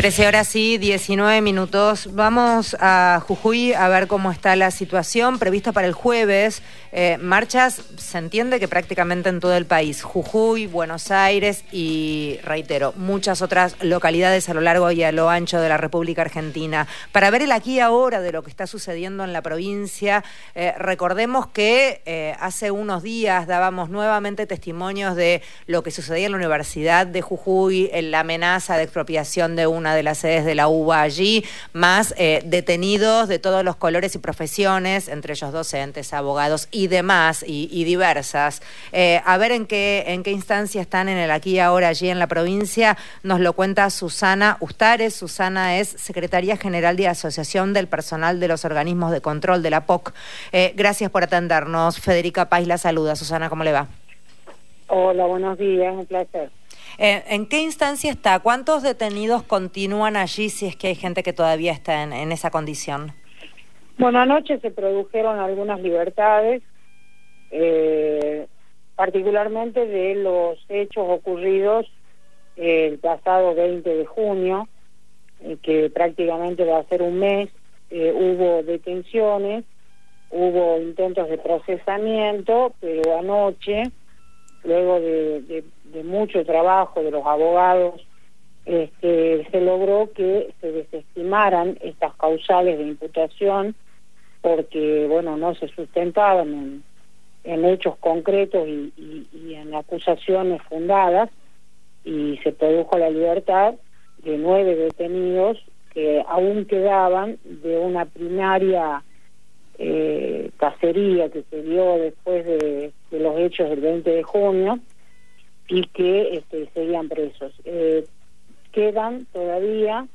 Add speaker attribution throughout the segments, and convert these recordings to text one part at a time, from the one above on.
Speaker 1: 13 horas y 19 minutos. Vamos a Jujuy a ver cómo está la situación prevista para el jueves. Eh, marchas, se entiende que prácticamente en todo el país. Jujuy, Buenos Aires y, reitero, muchas otras localidades a lo largo y a lo ancho de la República Argentina. Para ver el aquí y ahora de lo que está sucediendo en la provincia, eh, recordemos que eh, hace unos días dábamos nuevamente testimonios de lo que sucedía en la Universidad de Jujuy, en la amenaza de expropiación de una de las sedes de la UBA allí, más eh, detenidos de todos los colores y profesiones, entre ellos docentes, abogados y demás, y, diversas. Eh, a ver en qué, en qué instancia están en el aquí y ahora allí en la provincia, nos lo cuenta Susana Ustares. Susana es secretaria general de Asociación del Personal de los Organismos de Control de la POC. Eh, gracias por atendernos. Federica Pais la saluda. Susana, ¿cómo le va?
Speaker 2: Hola, buenos días, un placer.
Speaker 1: Eh, ¿En qué instancia está? ¿Cuántos detenidos continúan allí si es que hay gente que todavía está en, esa condición?
Speaker 2: Bueno, anoche se produjeron algunas libertades, eh, particularmente de los hechos ocurridos el pasado 20 de junio, eh, que prácticamente va a ser un mes, hubo detenciones, hubo intentos de procesamiento, pero anoche, luego de mucho trabajo de los abogados, este, se logró que se desestimaran estas causales de imputación porque, bueno, no se sustentaban en, hechos concretos y, en acusaciones fundadas y se produjo la libertad de nueve detenidos que aún quedaban de una primaria eh, cacería que se dio después de, hechos del 20 de junio y que este, seguían presos. Eh, quedan todavía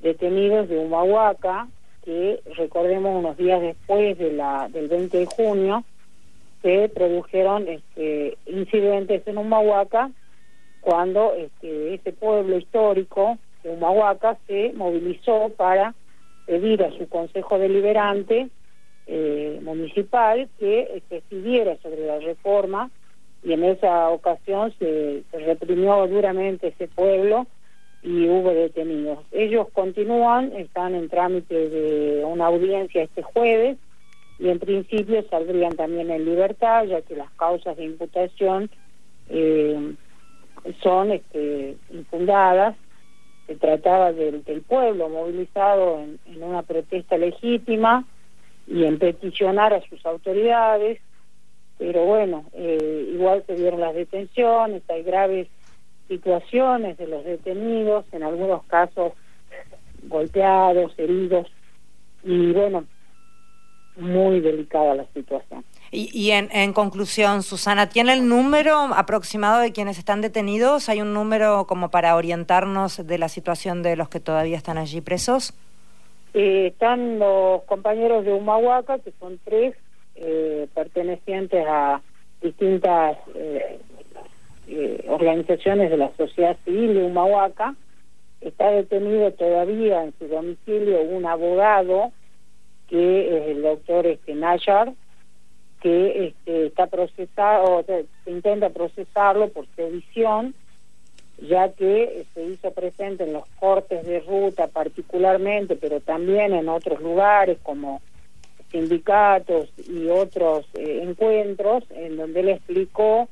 Speaker 2: detenidos de Humahuaca, que recordemos unos días después de la, del 20 de junio, se produjeron este, incidentes en Humahuaca cuando este, ese pueblo histórico de Humahuaca se movilizó para pedir a su Consejo Deliberante eh, municipal que decidiera sobre la reforma y en esa ocasión se, reprimió duramente ese pueblo y hubo detenidos. Ellos continúan, están en trámite de una audiencia este jueves y en principio saldrían también en libertad, ya que las causas de imputación eh, son este, infundadas. Se trataba del, pueblo movilizado en una protesta legítima y en peticionar a sus autoridades pero bueno, eh, igual se dieron las detenciones, hay graves situaciones de los detenidos, en algunos casos golpeados, heridos, y bueno, muy delicada la situación.
Speaker 1: Y, y en, en, conclusión, Susana, ¿tiene el número aproximado de quienes están detenidos? ¿Hay un número como para orientarnos de la situación de los que todavía están allí presos?
Speaker 2: Eh, están los compañeros de Humahuaca, que son tres, eh, pertenecientes a distintas eh, eh, organizaciones de la sociedad civil de Humahuaca. Está detenido todavía en su domicilio un abogado que es el doctor este, Nayar, que este, está procesado, se intenta procesarlo por sedición, ya que se hizo presente en los cortes de ruta particularmente, pero también en otros lugares como sindicatos y otros eh, encuentros en donde él explicó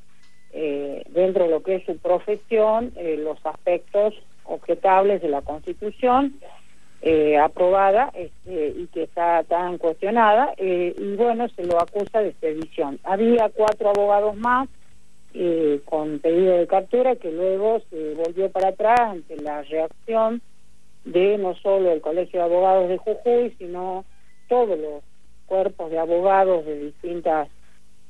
Speaker 2: eh, dentro de lo que es su profesión eh, los aspectos objetables de la Constitución aprobada este, y que está tan cuestionada y bueno se lo acusa de sedición. Había cuatro abogados más con pedido de captura que luego se volvió para atrás ante la reacción de no solo el Colegio de Abogados de Jujuy sino todos los cuerpos de abogados de distintas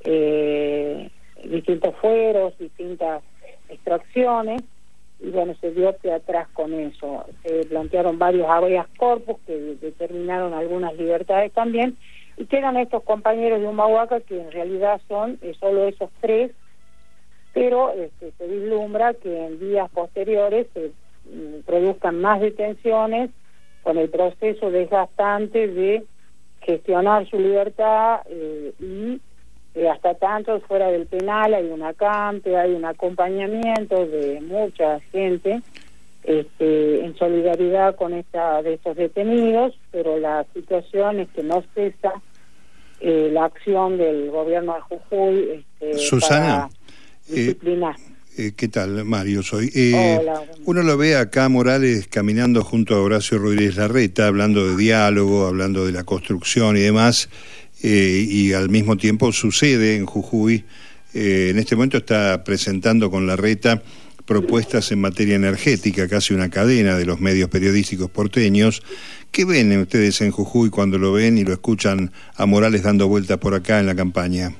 Speaker 2: eh, distintos fueros, distintas extracciones, y bueno, se dio hacia atrás con eso. Se plantearon varios habeas corpus que determinaron algunas libertades también, y quedan estos compañeros de Humahuaca que en realidad son eh, solo esos tres, pero este, se vislumbra que en días posteriores se mm, produzcan más detenciones con el proceso desgastante de gestionar su libertad eh, y eh, hasta tanto fuera del penal hay un acampe, hay un acompañamiento de mucha gente este, en solidaridad con esta de estos detenidos, pero la situación es que no cesa eh, la acción del gobierno de Jujuy
Speaker 3: este, Susana,
Speaker 2: eh,
Speaker 3: eh, ¿Qué tal, Mario? Soy. Eh, uno lo ve acá Morales caminando junto a Horacio Rodríguez Larreta, hablando de diálogo, hablando de la construcción y demás, y al mismo tiempo sucede en Jujuy. en este momento está presentando con Larreta propuestas en materia energética, casi una cadena de los medios periodísticos porteños. ¿Qué ven ustedes en Jujuy cuando lo ven y lo escuchan a Morales dando vueltas por acá en la campaña?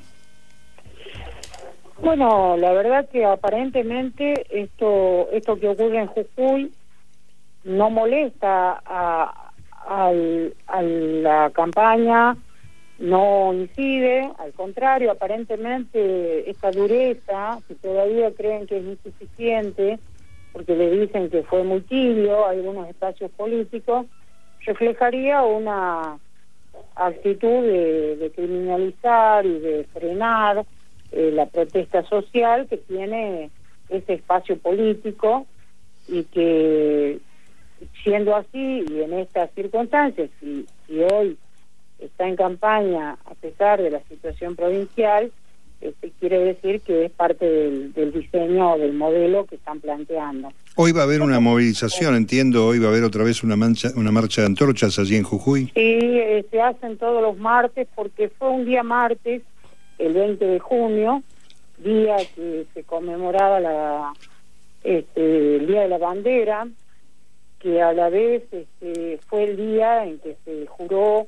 Speaker 2: Bueno, la verdad que aparentemente esto esto que ocurre en Jujuy no molesta a, a la campaña, no incide, al contrario, aparentemente esta dureza, que todavía creen que es insuficiente, porque le dicen que fue muy tibio algunos espacios políticos, reflejaría una actitud de, criminalizar y de frenar eh, la protesta social que tiene ese espacio político y que siendo así y en estas circunstancias, y, y hoy está en campaña a pesar de la situación provincial, este, quiere decir que es parte del, diseño o del modelo que están planteando.
Speaker 3: Hoy va a haber una movilización, entiendo, hoy va a haber otra vez una, mancha, una marcha de antorchas allí en Jujuy.
Speaker 2: Sí, eh, se hacen todos los martes porque fue un día martes, el 20 de junio, día que se conmemoraba la, este, el Día de la Bandera, que a la vez este, fue el día en que se juró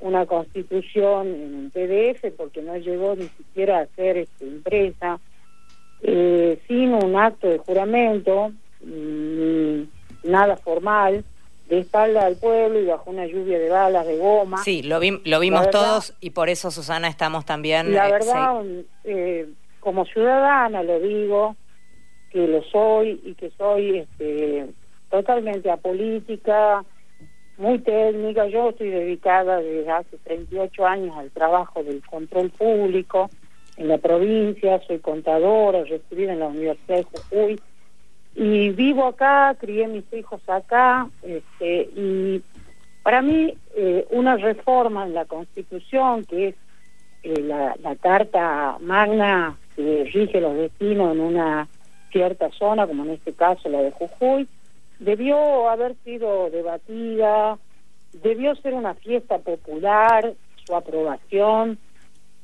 Speaker 2: una constitución en PDF porque no llegó ni siquiera a ser este, impresa, eh, sin un acto de juramento, ni nada formal, de espalda al pueblo y bajo una lluvia de balas, de goma.
Speaker 1: Sí, lo, lo vimos todos y por eso, Susana, estamos también...
Speaker 2: La eh, verdad, eh, como ciudadana lo digo, que lo soy y que soy este, totalmente apolítica, muy técnica. Yo estoy dedicada desde hace 38 años al trabajo del control público en la provincia, soy contadora, recibida en la Universidad de Jujuy y vivo acá, crié mis hijos acá este, y para mí eh, una reforma en la Constitución, que es eh, la, la carta magna que rige los destinos en una cierta zona, como en este caso la de Jujuy, debió haber sido debatida, debió ser una fiesta popular, su aprobación,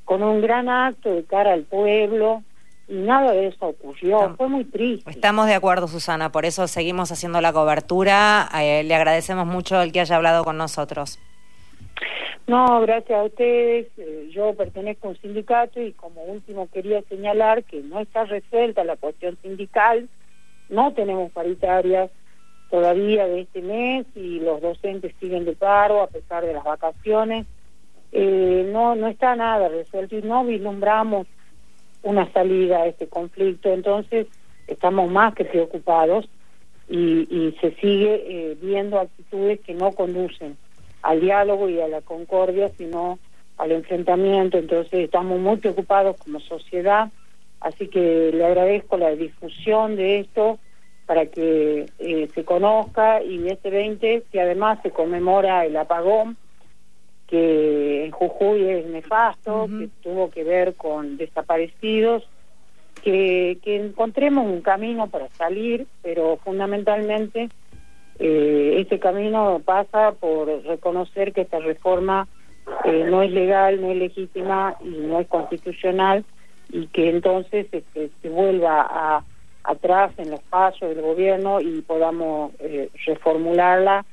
Speaker 2: con un gran acto de cara al pueblo, y nada de eso ocurrió, fue muy triste.
Speaker 1: Estamos de acuerdo, Susana, por eso seguimos haciendo la cobertura, eh, le agradecemos mucho el que haya hablado con nosotros.
Speaker 2: No, gracias a ustedes. Eh, yo pertenezco a un sindicato y como último quería señalar que no está resuelta la cuestión sindical, no tenemos paritarias, todavía de este mes y los docentes siguen de paro a pesar de las vacaciones. Eh, no, no está nada resuelto y no vislumbramos una salida a este conflicto, entonces estamos más que preocupados y, y se sigue eh, viendo actitudes que no conducen al diálogo y a la concordia, sino al enfrentamiento, entonces estamos muy preocupados como sociedad, así que le agradezco la difusión de esto para que eh, se conozca y este 20 que además se conmemora el apagón que en Jujuy es nefasto, que tuvo que ver con desaparecidos, que, que encontremos un camino para salir, pero fundamentalmente eh, ese camino pasa por reconocer que esta reforma eh, no es legal, no es legítima y no es constitucional y que entonces este, se vuelva a atrás en los pasos del gobierno y podamos eh, reformularla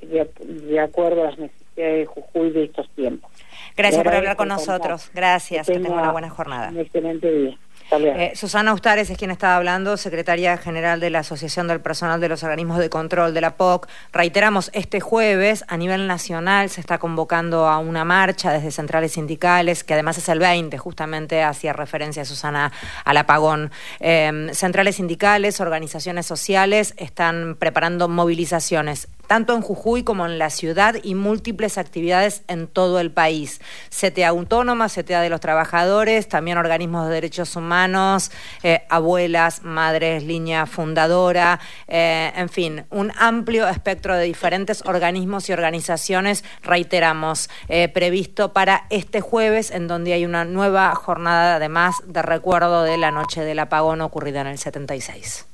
Speaker 2: de, acuerdo a las necesidades de Jujuy de estos tiempos.
Speaker 1: Gracias por hablar con nosotros. Gracias. Que, tenga una buena jornada.
Speaker 2: Un excelente día.
Speaker 1: Eh, Susana Ustares es quien estaba hablando, secretaria general de la Asociación del Personal de los Organismos de Control de la POC. Reiteramos, este jueves a nivel nacional se está convocando a una marcha desde centrales sindicales, que además es el 20, justamente hacía referencia Susana al apagón. Em, centrales sindicales, organizaciones sociales están preparando movilizaciones tanto en Jujuy como en la ciudad y múltiples actividades en todo el país. CTA Autónoma, CTA de los Trabajadores, también organismos de derechos humanos, eh, abuelas, madres, línea fundadora, eh, en fin, un amplio espectro de diferentes organismos y organizaciones, reiteramos, eh, previsto para este jueves, en donde hay una nueva jornada además de recuerdo de la noche del apagón ocurrida en el 76.